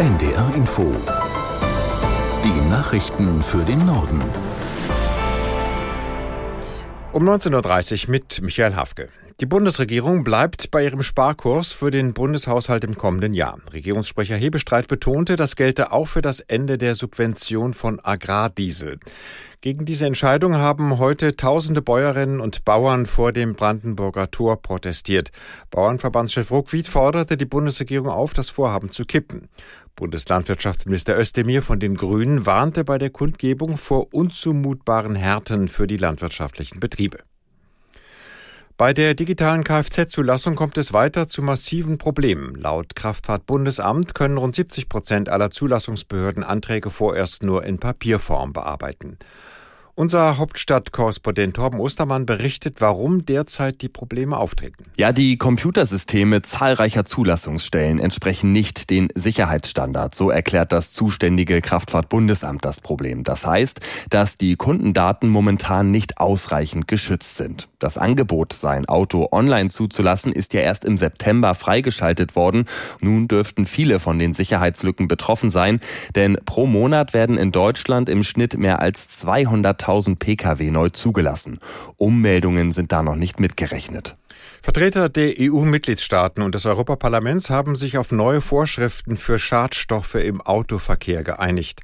NDR Info. Die Nachrichten für den Norden. Um 19.30 Uhr mit Michael Hafke. Die Bundesregierung bleibt bei ihrem Sparkurs für den Bundeshaushalt im kommenden Jahr. Regierungssprecher Hebestreit betonte, das gelte auch für das Ende der Subvention von Agrardiesel. Gegen diese Entscheidung haben heute tausende Bäuerinnen und Bauern vor dem Brandenburger Tor protestiert. Bauernverbandschef Ruckwied forderte die Bundesregierung auf, das Vorhaben zu kippen. Bundeslandwirtschaftsminister Özdemir von den Grünen warnte bei der Kundgebung vor unzumutbaren Härten für die landwirtschaftlichen Betriebe. Bei der digitalen Kfz-Zulassung kommt es weiter zu massiven Problemen. Laut Kraftfahrtbundesamt können rund 70 Prozent aller Zulassungsbehörden Anträge vorerst nur in Papierform bearbeiten. Unser Hauptstadtkorrespondent Torben Ostermann berichtet, warum derzeit die Probleme auftreten. Ja, die Computersysteme zahlreicher Zulassungsstellen entsprechen nicht den Sicherheitsstandards. So erklärt das zuständige Kraftfahrtbundesamt das Problem. Das heißt, dass die Kundendaten momentan nicht ausreichend geschützt sind. Das Angebot, sein Auto online zuzulassen, ist ja erst im September freigeschaltet worden. Nun dürften viele von den Sicherheitslücken betroffen sein, denn pro Monat werden in Deutschland im Schnitt mehr als 200.000 1000 Pkw neu zugelassen. Ummeldungen sind da noch nicht mitgerechnet. Vertreter der EU-Mitgliedstaaten und des Europaparlaments haben sich auf neue Vorschriften für Schadstoffe im Autoverkehr geeinigt.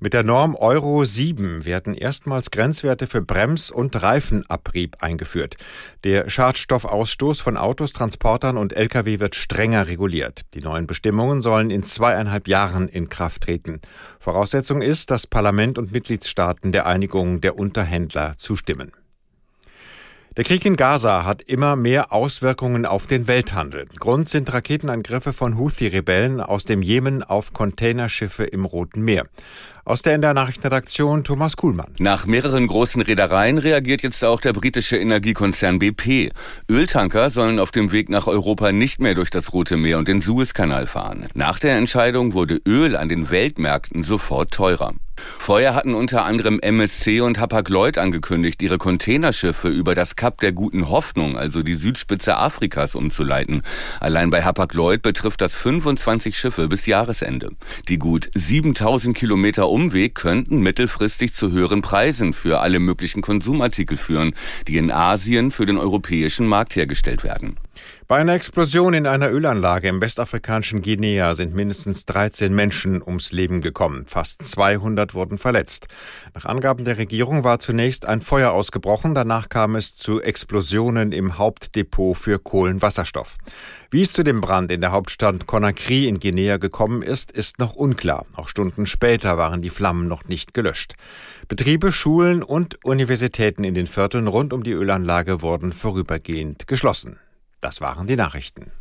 Mit der Norm Euro 7 werden erstmals Grenzwerte für Brems- und Reifenabrieb eingeführt. Der Schadstoffausstoß von Autos, Transportern und Lkw wird strenger reguliert. Die neuen Bestimmungen sollen in zweieinhalb Jahren in Kraft treten. Voraussetzung ist, dass Parlament und Mitgliedstaaten der Einigung der Unterhändler zustimmen. Der Krieg in Gaza hat immer mehr Auswirkungen auf den Welthandel. Grund sind Raketenangriffe von Houthi-Rebellen aus dem Jemen auf Containerschiffe im Roten Meer. Aus der NDR Nachrichtenredaktion Thomas Kuhlmann. Nach mehreren großen Reedereien reagiert jetzt auch der britische Energiekonzern BP. Öltanker sollen auf dem Weg nach Europa nicht mehr durch das Rote Meer und den Suezkanal fahren. Nach der Entscheidung wurde Öl an den Weltmärkten sofort teurer. Vorher hatten unter anderem MSC und Hapag-Lloyd angekündigt, ihre Containerschiffe über das Kap der Guten Hoffnung, also die Südspitze Afrikas, umzuleiten. Allein bei Hapag-Lloyd betrifft das 25 Schiffe bis Jahresende. Die gut 7000 Kilometer Umweg könnten mittelfristig zu höheren Preisen für alle möglichen Konsumartikel führen, die in Asien für den europäischen Markt hergestellt werden. Bei einer Explosion in einer Ölanlage im westafrikanischen Guinea sind mindestens 13 Menschen ums Leben gekommen. Fast 200 wurden verletzt. Nach Angaben der Regierung war zunächst ein Feuer ausgebrochen. Danach kam es zu Explosionen im Hauptdepot für Kohlenwasserstoff. Wie es zu dem Brand in der Hauptstadt Conakry in Guinea gekommen ist, ist noch unklar. Auch Stunden später waren die Flammen noch nicht gelöscht. Betriebe, Schulen und Universitäten in den Vierteln rund um die Ölanlage wurden vorübergehend geschlossen. Das waren die Nachrichten.